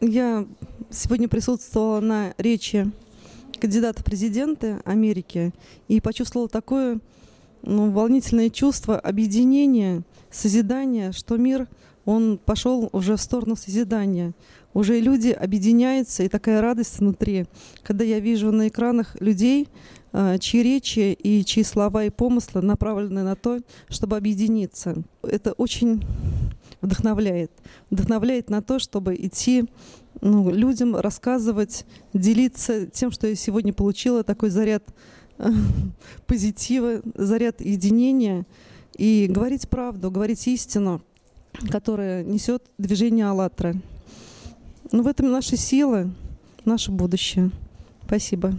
Я сегодня присутствовала на речи кандидата в президенты Америки и почувствовала такое ну, волнительное чувство объединения, созидания, что мир, он пошел уже в сторону созидания. Уже люди объединяются, и такая радость внутри, когда я вижу на экранах людей, а, чьи речи и чьи слова и помыслы направлены на то, чтобы объединиться. Это очень вдохновляет. Вдохновляет на то, чтобы идти ну, людям, рассказывать, делиться тем, что я сегодня получила, такой заряд э, позитива, заряд единения, и говорить правду, говорить истину, которая несет движение «АЛЛАТРА». Ну, в этом наша сила, наше будущее. Спасибо.